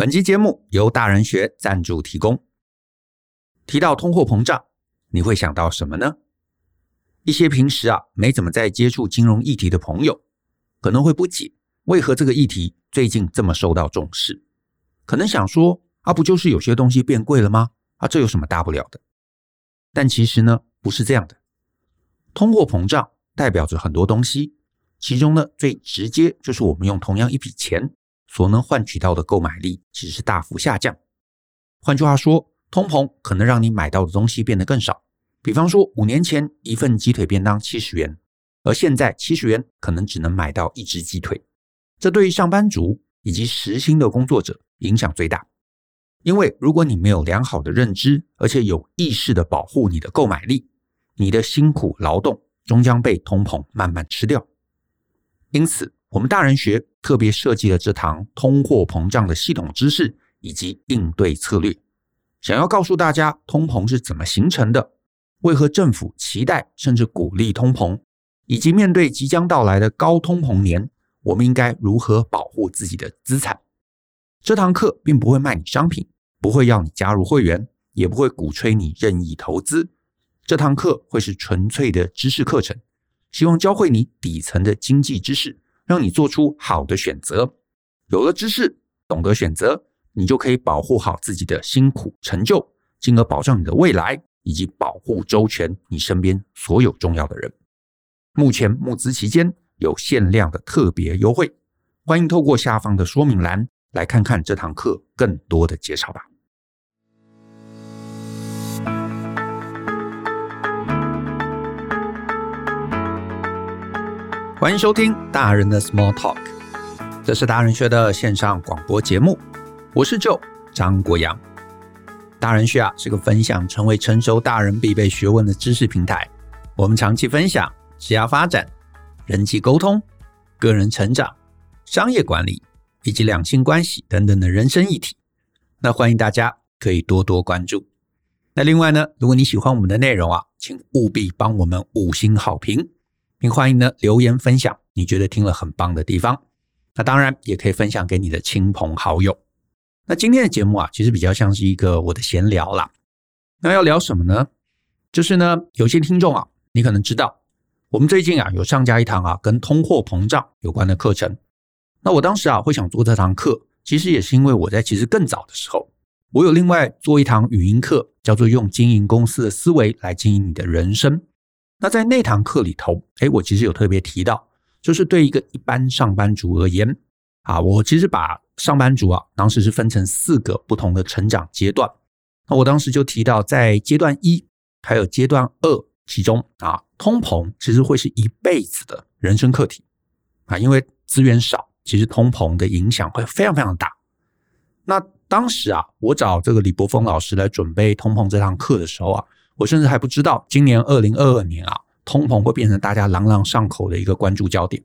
本期节目由大人学赞助提供。提到通货膨胀，你会想到什么呢？一些平时啊没怎么在接触金融议题的朋友，可能会不解，为何这个议题最近这么受到重视？可能想说，啊不就是有些东西变贵了吗？啊这有什么大不了的？但其实呢，不是这样的。通货膨胀代表着很多东西，其中呢最直接就是我们用同样一笔钱所能换取到的购买力其实是大幅下降。换句话说，通膨可能让你买到的东西变得更少。比方说，五年前一份鸡腿便当七十元，而现在七十元可能只能买到一只鸡腿。这对于上班族以及时薪的工作者影响最大。因为如果你没有良好的认知，而且有意识的保护你的购买力，你的辛苦劳动终将被通膨慢慢吃掉。因此，我们大人学特别设计了这堂通货膨胀的系统知识以及应对策略，想要告诉大家通膨是怎么形成的，为何政府期待甚至鼓励通膨，以及面对即将到来的高通膨年，我们应该如何保护自己的资产。这堂课并不会卖你商品，不会要你加入会员，也不会鼓吹你任意投资。这堂课会是纯粹的知识课程，希望教会你底层的经济知识，让你做出好的选择。有了知识，懂得选择，你就可以保护好自己的辛苦成就，进而保障你的未来，以及保护周全你身边所有重要的人。目前募资期间有限量的特别优惠，欢迎透过下方的说明栏。来看看这堂课更多的介绍吧。欢迎收听大人的 Small Talk，这是大人学的线上广播节目。我是 Joe 张国阳。大人学啊是个分享成为成熟大人必备学问的知识平台。我们长期分享职业发展、人际沟通、个人成长、商业管理。以及两性关系等等的人生议题，那欢迎大家可以多多关注。那另外呢，如果你喜欢我们的内容啊，请务必帮我们五星好评，并欢迎呢留言分享你觉得听了很棒的地方。那当然也可以分享给你的亲朋好友。那今天的节目啊，其实比较像是一个我的闲聊啦。那要聊什么呢？就是呢，有些听众啊，你可能知道，我们最近啊有上架一堂啊跟通货膨胀有关的课程。那我当时啊会想做这堂课，其实也是因为我在其实更早的时候，我有另外做一堂语音课，叫做用经营公司的思维来经营你的人生。那在那堂课里头，诶，我其实有特别提到，就是对一个一般上班族而言，啊，我其实把上班族啊当时是分成四个不同的成长阶段。那我当时就提到，在阶段一还有阶段二其中啊，通膨其实会是一辈子的人生课题啊，因为资源少。其实通膨的影响会非常非常大。那当时啊，我找这个李博峰老师来准备通膨这堂课的时候啊，我甚至还不知道今年二零二二年啊，通膨会变成大家朗朗上口的一个关注焦点。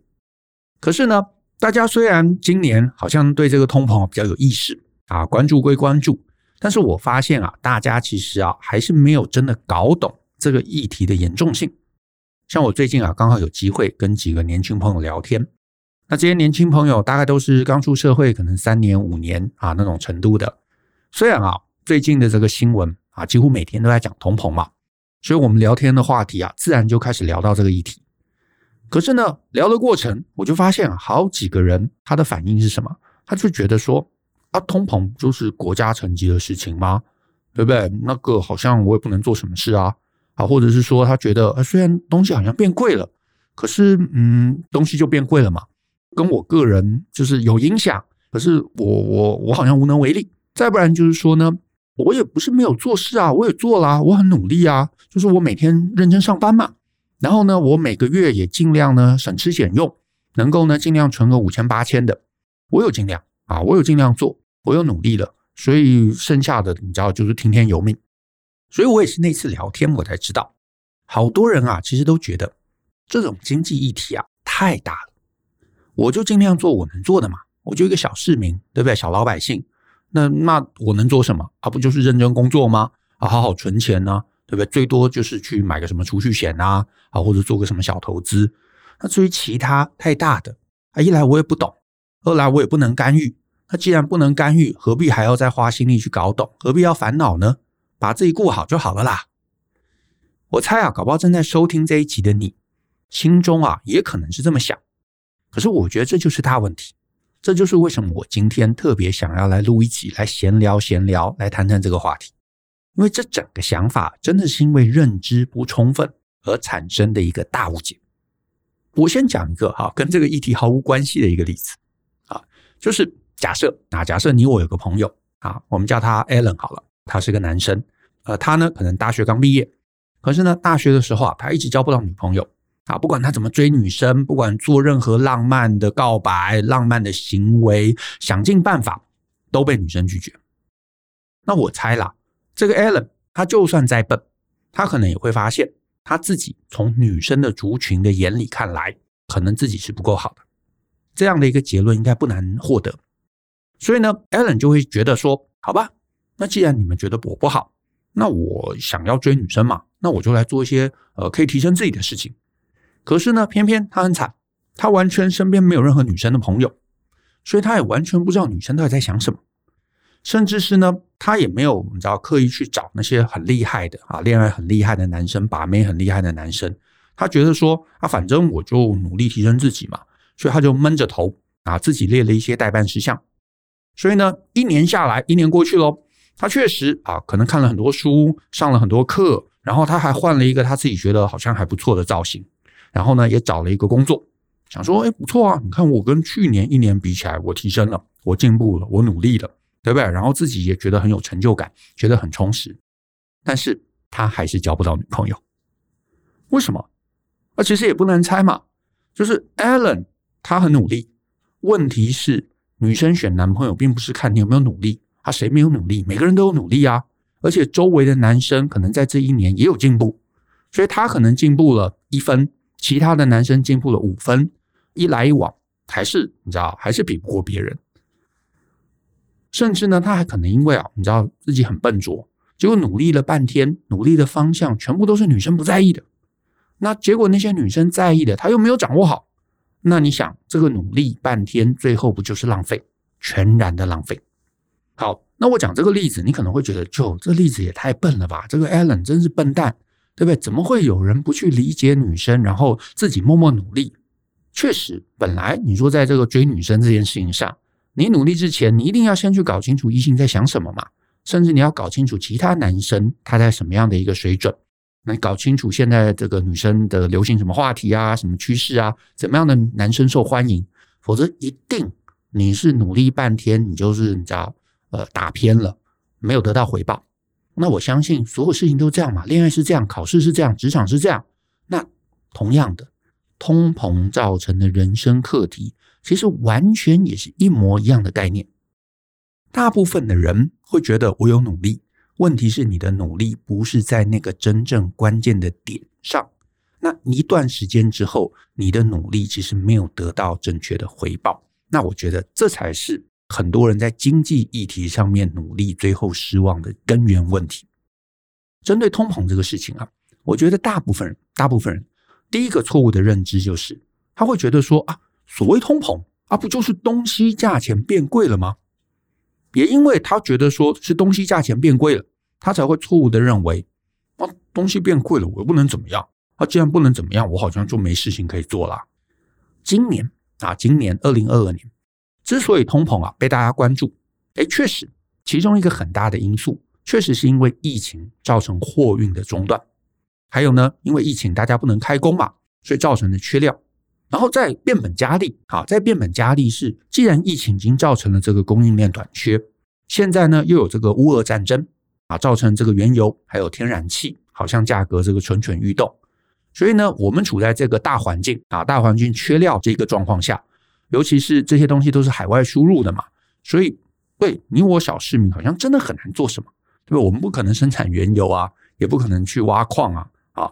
可是呢，大家虽然今年好像对这个通膨比较有意识啊，关注归关注，但是我发现啊，大家其实啊，还是没有真的搞懂这个议题的严重性。像我最近啊，刚好有机会跟几个年轻朋友聊天。那这些年轻朋友大概都是刚出社会，可能三年五年啊那种程度的。虽然啊最近的这个新闻啊几乎每天都在讲通膨嘛，所以我们聊天的话题啊自然就开始聊到这个议题。可是呢聊的过程，我就发现啊好几个人他的反应是什么？他就觉得说啊通膨就是国家层级的事情吗？对不对？那个好像我也不能做什么事啊啊，或者是说他觉得啊虽然东西好像变贵了，可是嗯东西就变贵了嘛。跟我个人就是有影响，可是我我我好像无能为力。再不然就是说呢，我也不是没有做事啊，我也做啦，我很努力啊，就是我每天认真上班嘛。然后呢，我每个月也尽量呢省吃俭用，能够呢尽量存个五千八千的，我有尽量啊，我有尽量做，我有努力了，所以剩下的你知道就是听天由命。所以我也是那次聊天我才知道，好多人啊其实都觉得这种经济议题啊太大了。我就尽量做我能做的嘛，我就一个小市民，对不对？小老百姓，那那我能做什么？啊，不就是认真工作吗？啊，好好存钱呢，对不对？最多就是去买个什么储蓄险啊，啊，或者做个什么小投资。那至于其他太大的，啊，一来我也不懂，二来我也不能干预，那既然不能干预，何必还要再花心力去搞懂？何必要烦恼呢？把自己顾好就好了啦。我猜啊，搞不好正在收听这一集的你，心中啊也可能是这么想。可是我觉得这就是大问题，这就是为什么我今天特别想要来录一集，来闲聊闲聊，来谈谈这个话题。因为这整个想法真的是因为认知不充分而产生的一个大误解。我先讲一个哈，跟这个议题毫无关系的一个例子啊，就是假设啊，假设你我有个朋友啊，我们叫他 Alan 好了，他是个男生，呃，他呢可能大学刚毕业，可是呢大学的时候啊，他一直交不到女朋友啊，不管他怎么追女生，不管做任何浪漫的告白、浪漫的行为，想尽办法都被女生拒绝。那我猜啦。这个 Alan，他就算再笨，他可能也会发现他自己从女生的族群的眼里看来，可能自己是不够好的。这样的一个结论应该不难获得。所以呢，Alan 就会觉得说：“好吧，那既然你们觉得我不好，那我想要追女生嘛，那我就来做一些呃可以提升自己的事情。”可是呢，偏偏他很惨，他完全身边没有任何女生的朋友，所以他也完全不知道女生到底在想什么。甚至是呢，他也没有你知道刻意去找那些很厉害的啊，恋爱很厉害的男生，把妹很厉害的男生。他觉得说啊，反正我就努力提升自己嘛，所以他就闷着头啊，自己列了一些待办事项。所以呢，一年下来，一年过去喽，他确实啊，可能看了很多书，上了很多课，然后他还换了一个他自己觉得好像还不错的造型，然后呢，也找了一个工作，想说，哎，不错啊，你看我跟去年一年比起来，我提升了，我进步了，我努力了。对不对？然后自己也觉得很有成就感，觉得很充实，但是他还是交不到女朋友。为什么？啊，其实也不难猜嘛，就是 Allen 他很努力，问题是女生选男朋友并不是看你有没有努力，啊，谁没有努力？每个人都有努力啊，而且周围的男生可能在这一年也有进步，所以他可能进步了一分，其他的男生进步了五分，一来一往，还是你知道，还是比不过别人。甚至呢，他还可能因为啊，你知道自己很笨拙，结果努力了半天，努力的方向全部都是女生不在意的。那结果那些女生在意的，他又没有掌握好。那你想，这个努力半天，最后不就是浪费，全然的浪费？好，那我讲这个例子，你可能会觉得，就这例子也太笨了吧？这个 Allen 真是笨蛋，对不对？怎么会有人不去理解女生，然后自己默默努力？确实，本来你说在这个追女生这件事情上。你努力之前，你一定要先去搞清楚异性在想什么嘛，甚至你要搞清楚其他男生他在什么样的一个水准，那搞清楚现在这个女生的流行什么话题啊，什么趋势啊，怎么样的男生受欢迎，否则一定你是努力半天，你就是你知道呃打偏了，没有得到回报。那我相信所有事情都这样嘛，恋爱是这样，考试是这样，职场是这样，那同样的，通膨造成的人生课题。其实完全也是一模一样的概念。大部分的人会觉得我有努力，问题是你的努力不是在那个真正关键的点上。那一段时间之后，你的努力其实没有得到正确的回报。那我觉得这才是很多人在经济议题上面努力最后失望的根源问题。针对通膨这个事情啊，我觉得大部分人，大部分人第一个错误的认知就是他会觉得说啊。所谓通膨啊，不就是东西价钱变贵了吗？也因为他觉得说是东西价钱变贵了，他才会错误的认为啊，东西变贵了，我又不能怎么样。啊，既然不能怎么样，我好像就没事情可以做了。今年啊，今年二零二二年之所以通膨啊被大家关注，诶，确实其中一个很大的因素，确实是因为疫情造成货运的中断，还有呢，因为疫情大家不能开工嘛，所以造成的缺料。然后再变本加厉，啊，再变本加厉是，既然疫情已经造成了这个供应链短缺，现在呢又有这个乌俄战争啊，造成这个原油还有天然气好像价格这个蠢蠢欲动，所以呢，我们处在这个大环境啊，大环境缺料这个状况下，尤其是这些东西都是海外输入的嘛，所以对你我小市民好像真的很难做什么，对吧？我们不可能生产原油啊，也不可能去挖矿啊。啊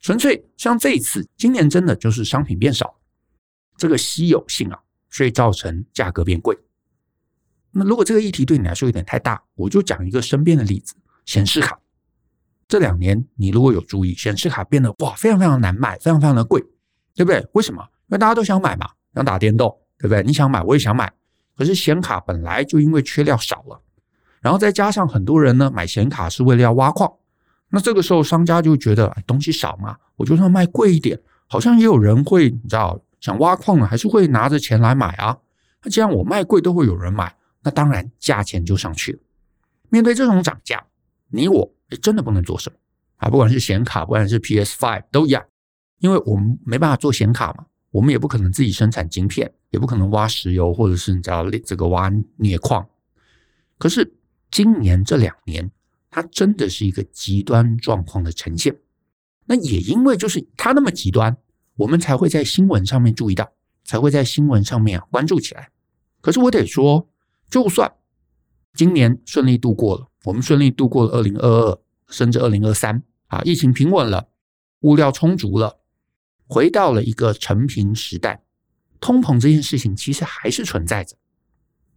纯粹像这一次，今年真的就是商品变少，这个稀有性啊，所以造成价格变贵。那如果这个议题对你来说有点太大，我就讲一个身边的例子：显示卡。这两年你如果有注意，显示卡变得哇，非常非常难买，非常非常的贵，对不对？为什么？因为大家都想买嘛，想打电动，对不对？你想买，我也想买，可是显卡本来就因为缺料少了，然后再加上很多人呢买显卡是为了要挖矿，那这个时候商家就觉得东西少嘛，我就算卖贵一点，好像也有人会你知道想挖矿呢，还是会拿着钱来买啊。那既然我卖贵都会有人买，那当然价钱就上去了。面对这种涨价，你我真的不能做什么啊！不管是显卡，不管是 PS5 都一样，因为我们没办法做显卡嘛。我们也不可能自己生产晶片，也不可能挖石油，或者是你知道这个挖镍矿。可是今年这两年，它真的是一个极端状况的呈现。那也因为就是它那么极端，我们才会在新闻上面注意到，才会在新闻上面关注起来。可是我得说，就算今年顺利度过了，我们顺利度过了二零二二，甚至二零二三啊，疫情平稳了，物料充足了。回到了一个承平时代，通膨这件事情其实还是存在着。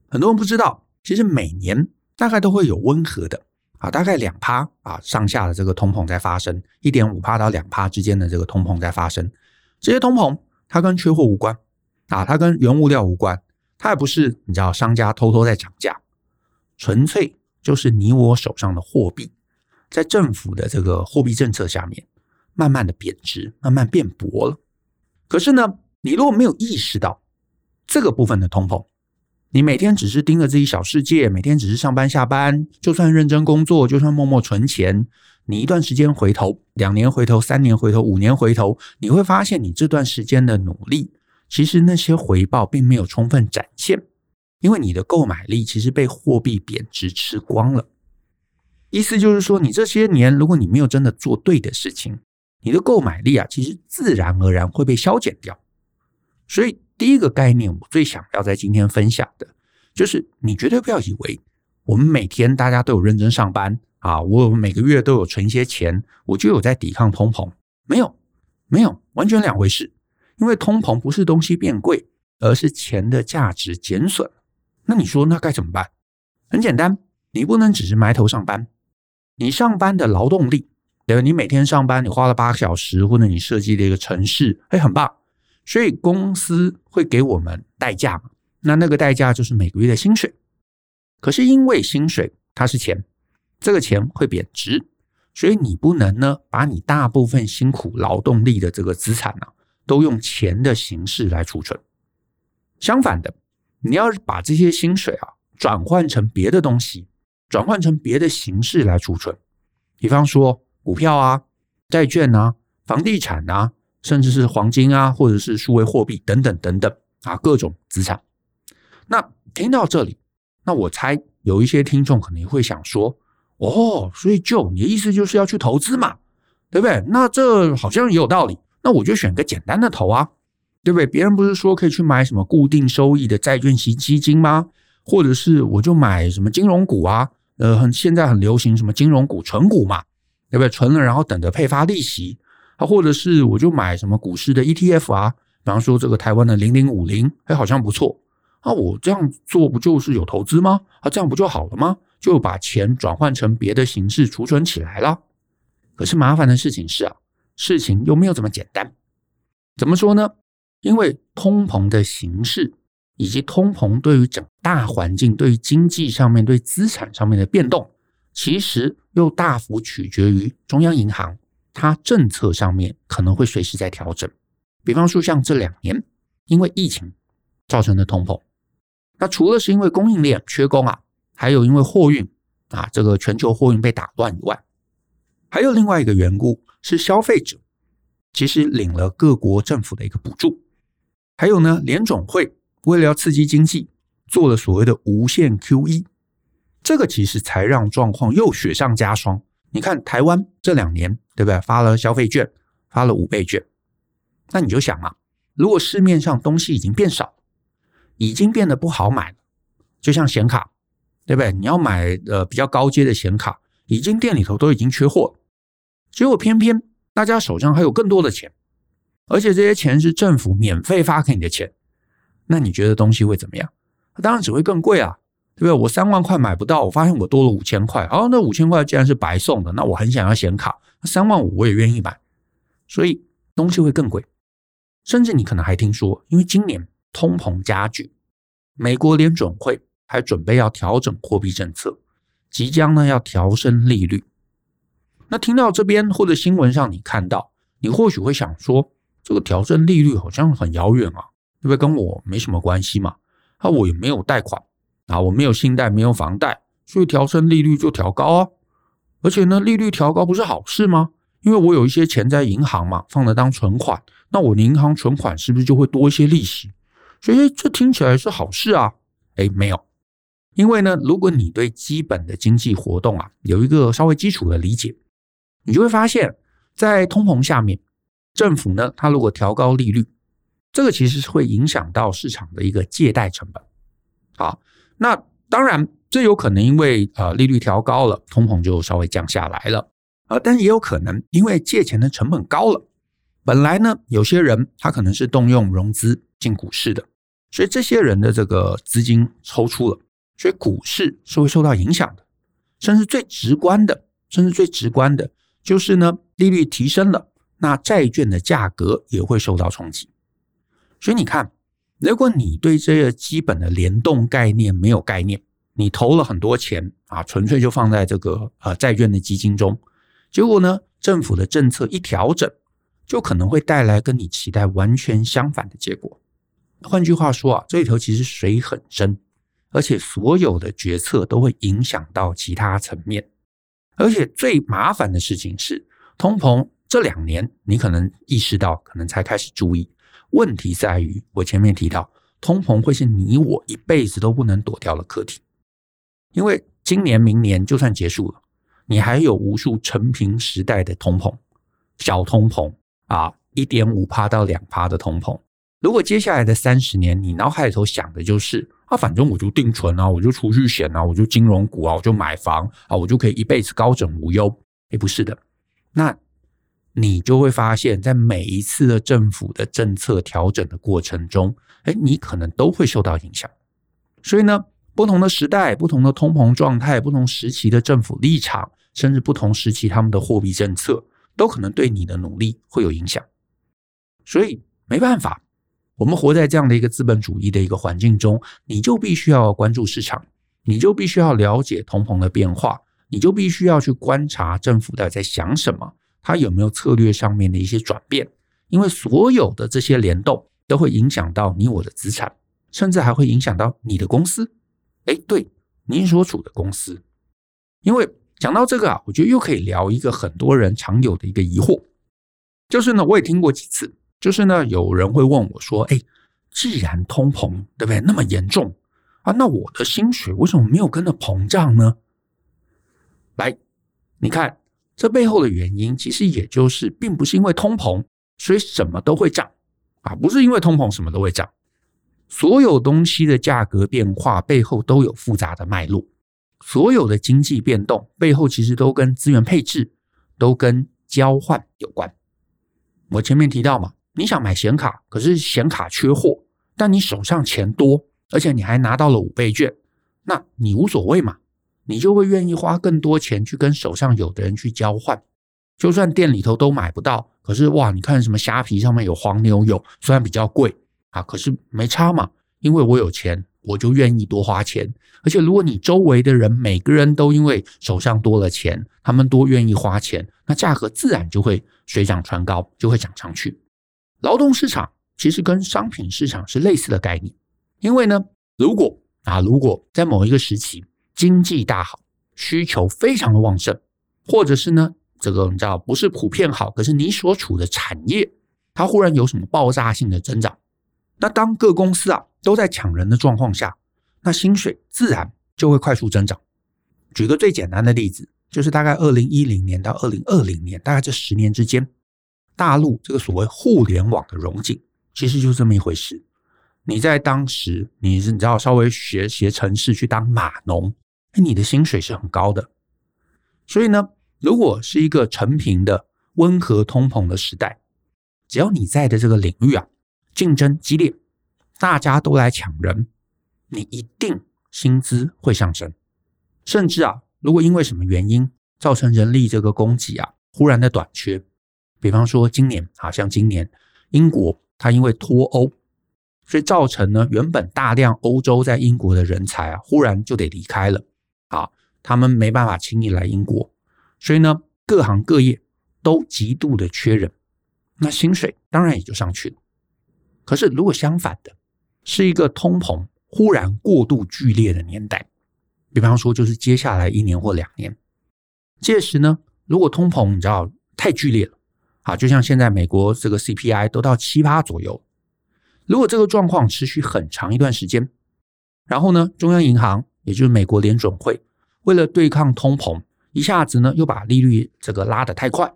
很多人不知道，其实每年大概都会有温和的啊，大概两趴啊上下的这个通膨在发生，一点五趴到两趴之间的这个通膨在发生。这些通膨它跟缺货无关啊，它跟原物料无关，它也不是你知道商家偷偷在涨价，纯粹就是你我手上的货币在政府的这个货币政策下面。慢慢的贬值，慢慢变薄了。可是呢，你如果没有意识到这个部分的通膨，你每天只是盯着自己小世界，每天只是上班下班，就算认真工作，就算默默存钱，你一段时间回头，两年回头，三年回头，五年回头，你会发现你这段时间的努力，其实那些回报并没有充分展现，因为你的购买力其实被货币贬值吃光了。意思就是说，你这些年如果你没有真的做对的事情，你的购买力啊，其实自然而然会被消减掉。所以第一个概念，我最想要在今天分享的，就是你绝对不要以为我们每天大家都有认真上班啊，我每个月都有存一些钱，我就有在抵抗通膨。没有，没有，完全两回事。因为通膨不是东西变贵，而是钱的价值减损。那你说那该怎么办？很简单，你不能只是埋头上班，你上班的劳动力。对，你每天上班，你花了八个小时，或者你设计了一个城市，哎，很棒。所以公司会给我们代价嘛？那那个代价就是每个月的薪水。可是因为薪水它是钱，这个钱会贬值，所以你不能呢把你大部分辛苦劳动力的这个资产呢、啊，都用钱的形式来储存。相反的，你要把这些薪水啊转换成别的东西，转换成别的形式来储存，比方说。股票啊、债券啊、房地产啊，甚至是黄金啊，或者是数位货币等等等等啊，各种资产。那听到这里，那我猜有一些听众可能会想说：“哦，所以就你的意思就是要去投资嘛，对不对？那这好像也有道理。那我就选个简单的投啊，对不对？别人不是说可以去买什么固定收益的债券型基金吗？或者是我就买什么金融股啊？呃，很现在很流行什么金融股、存股嘛。”对不对？存了，然后等着配发利息啊，或者是我就买什么股市的 ETF 啊，比方说这个台湾的零零五零，哎，好像不错啊。我这样做不就是有投资吗？啊，这样不就好了吗？就把钱转换成别的形式储存起来了。可是麻烦的事情是啊，事情又没有这么简单。怎么说呢？因为通膨的形式以及通膨对于整大环境、对于经济上面、对资产上面的变动。其实又大幅取决于中央银行，它政策上面可能会随时在调整。比方说，像这两年因为疫情造成的通膨，那除了是因为供应链缺工啊，还有因为货运啊，这个全球货运被打乱以外，还有另外一个缘故是消费者其实领了各国政府的一个补助，还有呢，联总会为了要刺激经济，做了所谓的无限 QE。这个其实才让状况又雪上加霜。你看台湾这两年，对不对？发了消费券，发了五倍券，那你就想啊，如果市面上东西已经变少，已经变得不好买了，就像显卡，对不对？你要买呃比较高阶的显卡，已经店里头都已经缺货，结果偏偏大家手上还有更多的钱，而且这些钱是政府免费发给你的钱，那你觉得东西会怎么样？当然只会更贵啊。对不对？我三万块买不到，我发现我多了五千块。哦，那五千块既然是白送的，那我很想要显卡，那三万五我也愿意买，所以东西会更贵。甚至你可能还听说，因为今年通膨加剧，美国联准会还准备要调整货币政策，即将呢要调升利率。那听到这边或者新闻上你看到，你或许会想说，这个调升利率好像很遥远啊，对不？跟我没什么关系嘛。啊，我也没有贷款啊，我没有信贷，没有房贷，所以调升利率就调高啊。而且呢，利率调高不是好事吗？因为我有一些钱在银行嘛，放着当存款，那我的银行存款是不是就会多一些利息？所以这听起来是好事啊。诶，没有，因为呢，如果你对基本的经济活动啊有一个稍微基础的理解，你就会发现，在通膨下面，政府呢，它如果调高利率，这个其实是会影响到市场的一个借贷成本。好，那当然，这有可能因为呃利率调高了，通膨就稍微降下来了啊，但也有可能因为借钱的成本高了。本来呢，有些人他可能是动用融资进股市的，所以这些人的这个资金抽出了，所以股市是会受到影响的，甚至最直观的，甚至最直观的。就是呢，利率提升了，那债券的价格也会受到冲击。所以你看，如果你对这个基本的联动概念没有概念，你投了很多钱啊，纯粹就放在这个呃债券的基金中，结果呢，政府的政策一调整，就可能会带来跟你期待完全相反的结果。换句话说啊，这里头其实水很深，而且所有的决策都会影响到其他层面。而且最麻烦的事情是，通膨这两年你可能意识到，可能才开始注意。问题在于，我前面提到，通膨会是你我一辈子都不能躲掉的课题。因为今年、明年就算结束了，你还有无数成平时代的通膨，小通膨啊，一点五趴到两趴的通膨。如果接下来的三十年，你脑海里头想的就是。啊，反正我就定存啊，我就储蓄险啊，我就金融股啊，我就买房啊，我就可以一辈子高枕无忧。诶，不是的，那你就会发现，在每一次的政府的政策调整的过程中，诶，你可能都会受到影响。所以呢，不同的时代、不同的通膨状态、不同时期的政府立场，甚至不同时期他们的货币政策，都可能对你的努力会有影响。所以没办法。我们活在这样的一个资本主义的一个环境中，你就必须要关注市场，你就必须要了解通膨的变化，你就必须要去观察政府到底在想什么，它有没有策略上面的一些转变，因为所有的这些联动都会影响到你我的资产，甚至还会影响到你的公司。哎，对，您所处的公司。因为讲到这个啊，我觉得又可以聊一个很多人常有的一个疑惑，就是呢，我也听过几次。就是呢，有人会问我说：“哎，既然通膨对不对那么严重啊，那我的薪水为什么没有跟着膨胀呢？”来，你看这背后的原因，其实也就是并不是因为通膨，所以什么都会涨啊，不是因为通膨什么都会涨。所有东西的价格变化背后都有复杂的脉络，所有的经济变动背后其实都跟资源配置、都跟交换有关。我前面提到嘛。你想买显卡，可是显卡缺货，但你手上钱多，而且你还拿到了五倍券，那你无所谓嘛？你就会愿意花更多钱去跟手上有的人去交换，就算店里头都买不到，可是哇，你看什么虾皮上面有黄牛有，虽然比较贵啊，可是没差嘛，因为我有钱，我就愿意多花钱。而且如果你周围的人每个人都因为手上多了钱，他们多愿意花钱，那价格自然就会水涨船高，就会涨上去。劳动市场其实跟商品市场是类似的概念，因为呢，如果啊，如果在某一个时期经济大好，需求非常的旺盛，或者是呢，这个你知道不是普遍好，可是你所处的产业它忽然有什么爆炸性的增长，那当各公司啊都在抢人的状况下，那薪水自然就会快速增长。举个最简单的例子，就是大概二零一零年到二零二零年，大概这十年之间。大陆这个所谓互联网的融景，其实就是这么一回事。你在当时，你是你知道稍微学学程式去当码农，哎，你的薪水是很高的。所以呢，如果是一个成平的温和通膨的时代，只要你在的这个领域啊，竞争激烈，大家都来抢人，你一定薪资会上升。甚至啊，如果因为什么原因造成人力这个供给啊忽然的短缺。比方说，今年啊，像今年英国，它因为脱欧，所以造成呢，原本大量欧洲在英国的人才啊，忽然就得离开了。啊，他们没办法轻易来英国，所以呢，各行各业都极度的缺人，那薪水当然也就上去了。可是如果相反的，是一个通膨忽然过度剧烈的年代，比方说就是接下来一年或两年，届时呢，如果通膨你知道太剧烈了，啊，就像现在美国这个 CPI 都到七八左右。如果这个状况持续很长一段时间，然后呢，中央银行也就是美国联准会为了对抗通膨，一下子呢又把利率这个拉得太快，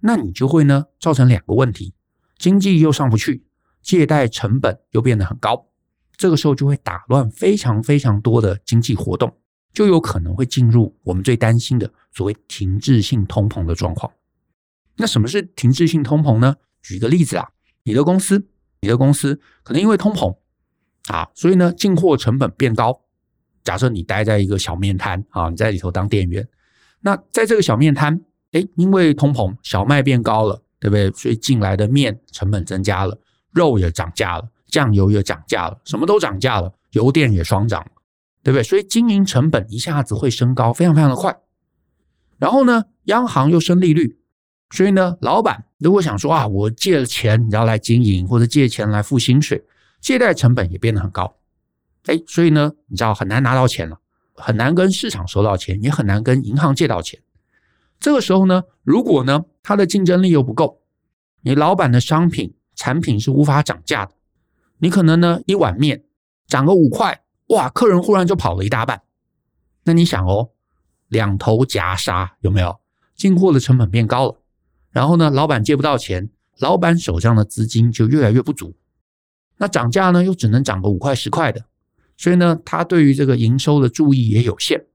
那你就会呢造成两个问题：经济又上不去，借贷成本又变得很高，这个时候就会打乱非常非常多的经济活动，就有可能会进入我们最担心的所谓停滞性通膨的状况。那什么是停滞性通膨呢？举个例子啊，你的公司。你的公司可能因为通膨啊，所以呢进货成本变高。假设你待在一个小面摊啊，你在里头当店员，那在这个小面摊，诶，因为通膨，小麦变高了，对不对？所以进来的面成本增加了，肉也涨价了，酱油也涨价了，什么都涨价了，油电也双涨，对不对？所以经营成本一下子会升高，非常非常的快。然后呢，央行又升利率。所以呢，老板如果想说啊，我借了钱，你要来经营，或者借钱来付薪水，借贷成本也变得很高，哎，所以呢，你知道很难拿到钱了，很难跟市场收到钱，也很难跟银行借到钱。这个时候呢，如果呢，它的竞争力又不够，你老板的商品产品是无法涨价的，你可能呢，一碗面涨个五块，哇，客人忽然就跑了一大半。那你想哦，两头夹杀有没有？进货的成本变高了。然后呢，老板借不到钱，老板手上的资金就越来越不足。那涨价呢，又只能涨个五块十块的，所以呢，他对于这个营收的注意也有限。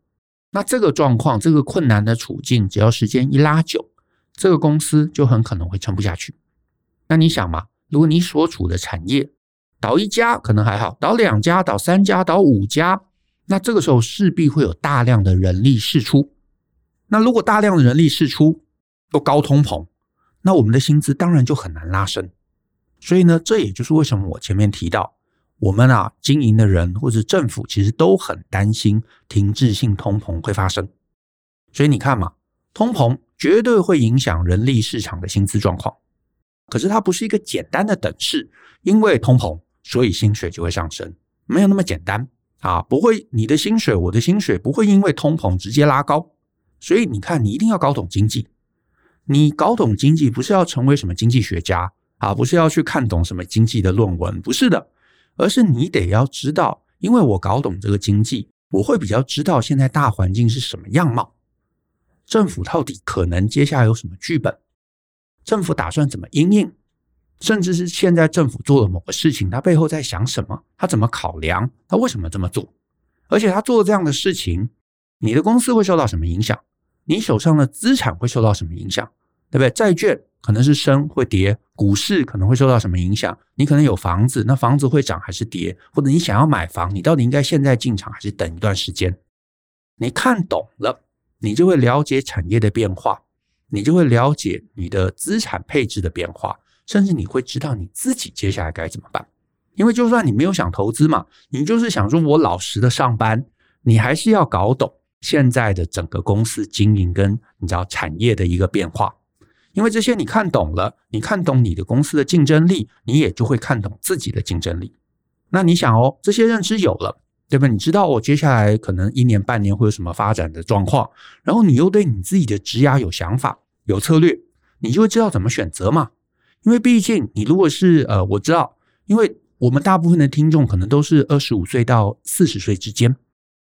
那这个状况，这个困难的处境，只要时间一拉久，这个公司就很可能会撑不下去。那你想嘛，如果你所处的产业倒一家可能还好，倒两家、倒三家、倒五家，那这个时候势必会有大量的人力释出。那如果大量的人力释出，又高通膨。那我们的薪资当然就很难拉升，所以呢，这也就是为什么我前面提到，我们啊经营的人或者政府其实都很担心停滞性通膨会发生。所以你看嘛，通膨绝对会影响人力市场的薪资状况。可是它不是一个简单的等式，因为通膨，所以薪水就会上升，没有那么简单啊，不会，你的薪水，我的薪水不会因为通膨直接拉高。所以你看，你一定要搞懂经济。你搞懂经济不是要成为什么经济学家啊，不是要去看懂什么经济的论文，不是的，而是你得要知道，因为我搞懂这个经济，我会比较知道现在大环境是什么样貌，政府到底可能接下来有什么剧本，政府打算怎么应应，甚至是现在政府做了某个事情，他背后在想什么，他怎么考量，他为什么这么做，而且他做了这样的事情，你的公司会受到什么影响？你手上的资产会受到什么影响，对不对？债券可能是升会跌，股市可能会受到什么影响？你可能有房子，那房子会涨还是跌？或者你想要买房，你到底应该现在进场还是等一段时间？你看懂了，你就会了解产业的变化，你就会了解你的资产配置的变化，甚至你会知道你自己接下来该怎么办。因为就算你没有想投资嘛，你就是想说我老实的上班，你还是要搞懂。现在的整个公司经营跟你知道产业的一个变化，因为这些你看懂了，你看懂你的公司的竞争力，你也就会看懂自己的竞争力。那你想哦，这些认知有了，对吧？你知道我接下来可能一年半年会有什么发展的状况，然后你又对你自己的职涯有想法、有策略，你就会知道怎么选择嘛。因为毕竟你如果是呃，我知道，因为我们大部分的听众可能都是二十五岁到四十岁之间。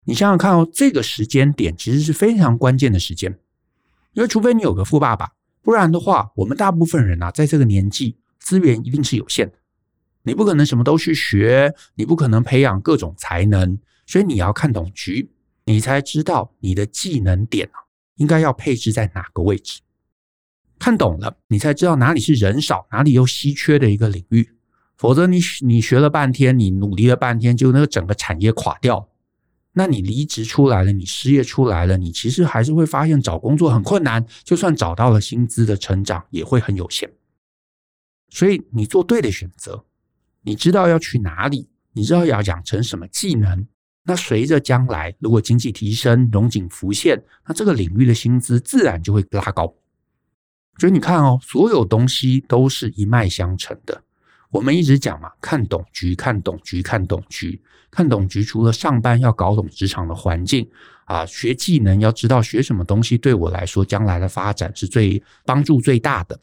你想想看哦，这个时间点其实是非常关键的时间，因为除非你有个富爸爸，不然的话，我们大部分人啊，在这个年纪资源一定是有限的，你不可能什么都去学，你不可能培养各种才能，所以你要看懂局，你才知道你的技能点啊，应该要配置在哪个位置。看懂了，你才知道哪里是人少，哪里又稀缺的一个领域，否则你你学了半天，你努力了半天，就那个整个产业垮掉。那你离职出来了，你失业出来了，你其实还是会发现找工作很困难，就算找到了，薪资的成长也会很有限。所以你做对的选择，你知道要去哪里，你知道要养成什么技能。那随着将来如果经济提升，融景浮现，那这个领域的薪资自然就会拉高。所以你看哦，所有东西都是一脉相承的。我们一直讲嘛，看懂局，看懂局，看懂局，看懂局。除了上班要搞懂职场的环境啊，学技能要知道学什么东西对我来说将来的发展是最帮助最大的。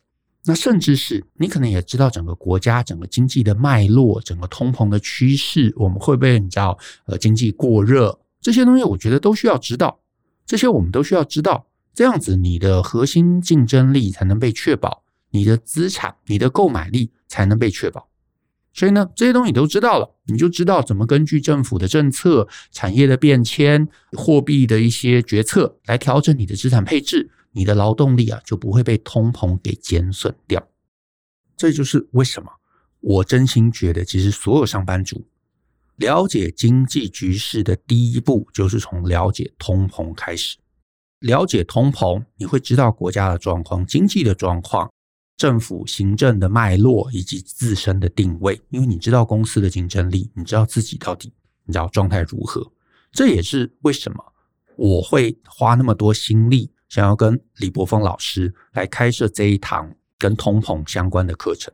那甚至是你可能也知道整个国家整个经济的脉络，整个通膨的趋势，我们会不会你知道呃经济过热这些东西，我觉得都需要知道。这些我们都需要知道，这样子你的核心竞争力才能被确保，你的资产、你的购买力才能被确保。所以呢，这些东西你都知道了，你就知道怎么根据政府的政策、产业的变迁、货币的一些决策来调整你的资产配置。你的劳动力啊，就不会被通膨给减损掉。这就是为什么我真心觉得，其实所有上班族了解经济局势的第一步，就是从了解通膨开始。了解通膨，你会知道国家的状况、经济的状况、政府行政的脉络以及自身的定位。因为你知道公司的竞争力，你知道自己到底你知道状态如何。这也是为什么我会花那么多心力。想要跟李博峰老师来开设这一堂跟通膨相关的课程，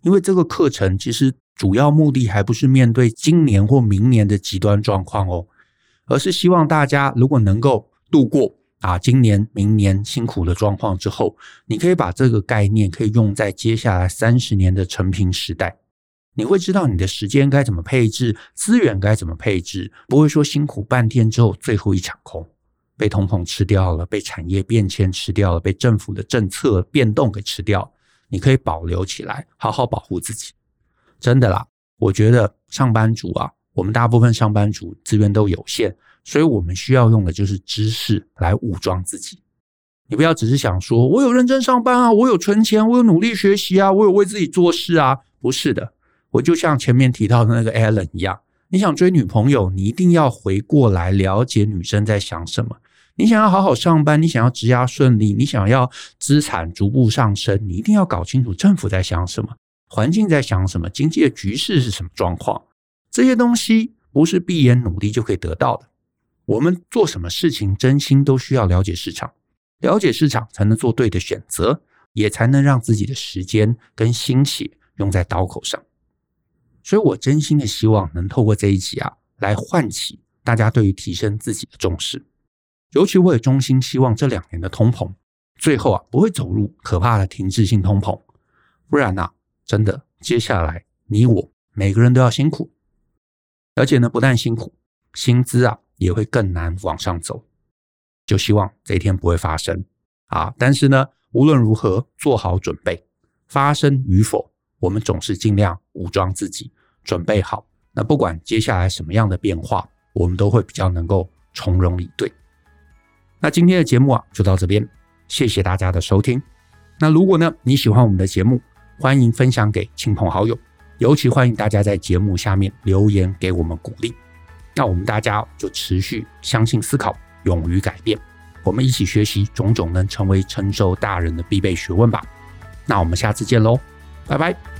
因为这个课程其实主要目的还不是面对今年或明年的极端状况哦，而是希望大家如果能够度过啊今年、明年辛苦的状况之后，你可以把这个概念可以用在接下来三十年的成平时代，你会知道你的时间该怎么配置，资源该怎么配置，不会说辛苦半天之后最后一场空。被通膨吃掉了，被产业变迁吃掉了，被政府的政策变动给吃掉。你可以保留起来，好好保护自己。真的啦，我觉得上班族啊，我们大部分上班族资源都有限，所以我们需要用的就是知识来武装自己。你不要只是想说，我有认真上班啊，我有存钱，我有努力学习啊，我有为自己做事啊。不是的，我就像前面提到的那个 Allen 一样，你想追女朋友，你一定要回过来了解女生在想什么。你想要好好上班，你想要职涯顺利，你想要资产逐步上升，你一定要搞清楚政府在想什么，环境在想什么，经济的局势是什么状况。这些东西不是闭眼努力就可以得到的。我们做什么事情，真心都需要了解市场，了解市场才能做对的选择，也才能让自己的时间跟心血用在刀口上。所以我真心的希望能透过这一集啊，来唤起大家对于提升自己的重视。尤其我也衷心希望这两年的通膨最后啊不会走入可怕的停滞性通膨，不然呐、啊，真的接下来你我每个人都要辛苦，而且呢不但辛苦，薪资啊也会更难往上走。就希望这一天不会发生啊！但是呢，无论如何做好准备，发生与否，我们总是尽量武装自己，准备好。那不管接下来什么样的变化，我们都会比较能够从容以对。那今天的节目啊，就到这边，谢谢大家的收听。那如果呢，你喜欢我们的节目，欢迎分享给亲朋好友，尤其欢迎大家在节目下面留言给我们鼓励。那我们大家就持续相信、思考、勇于改变，我们一起学习种种能成为成熟大人的必备学问吧。那我们下次见喽，拜拜。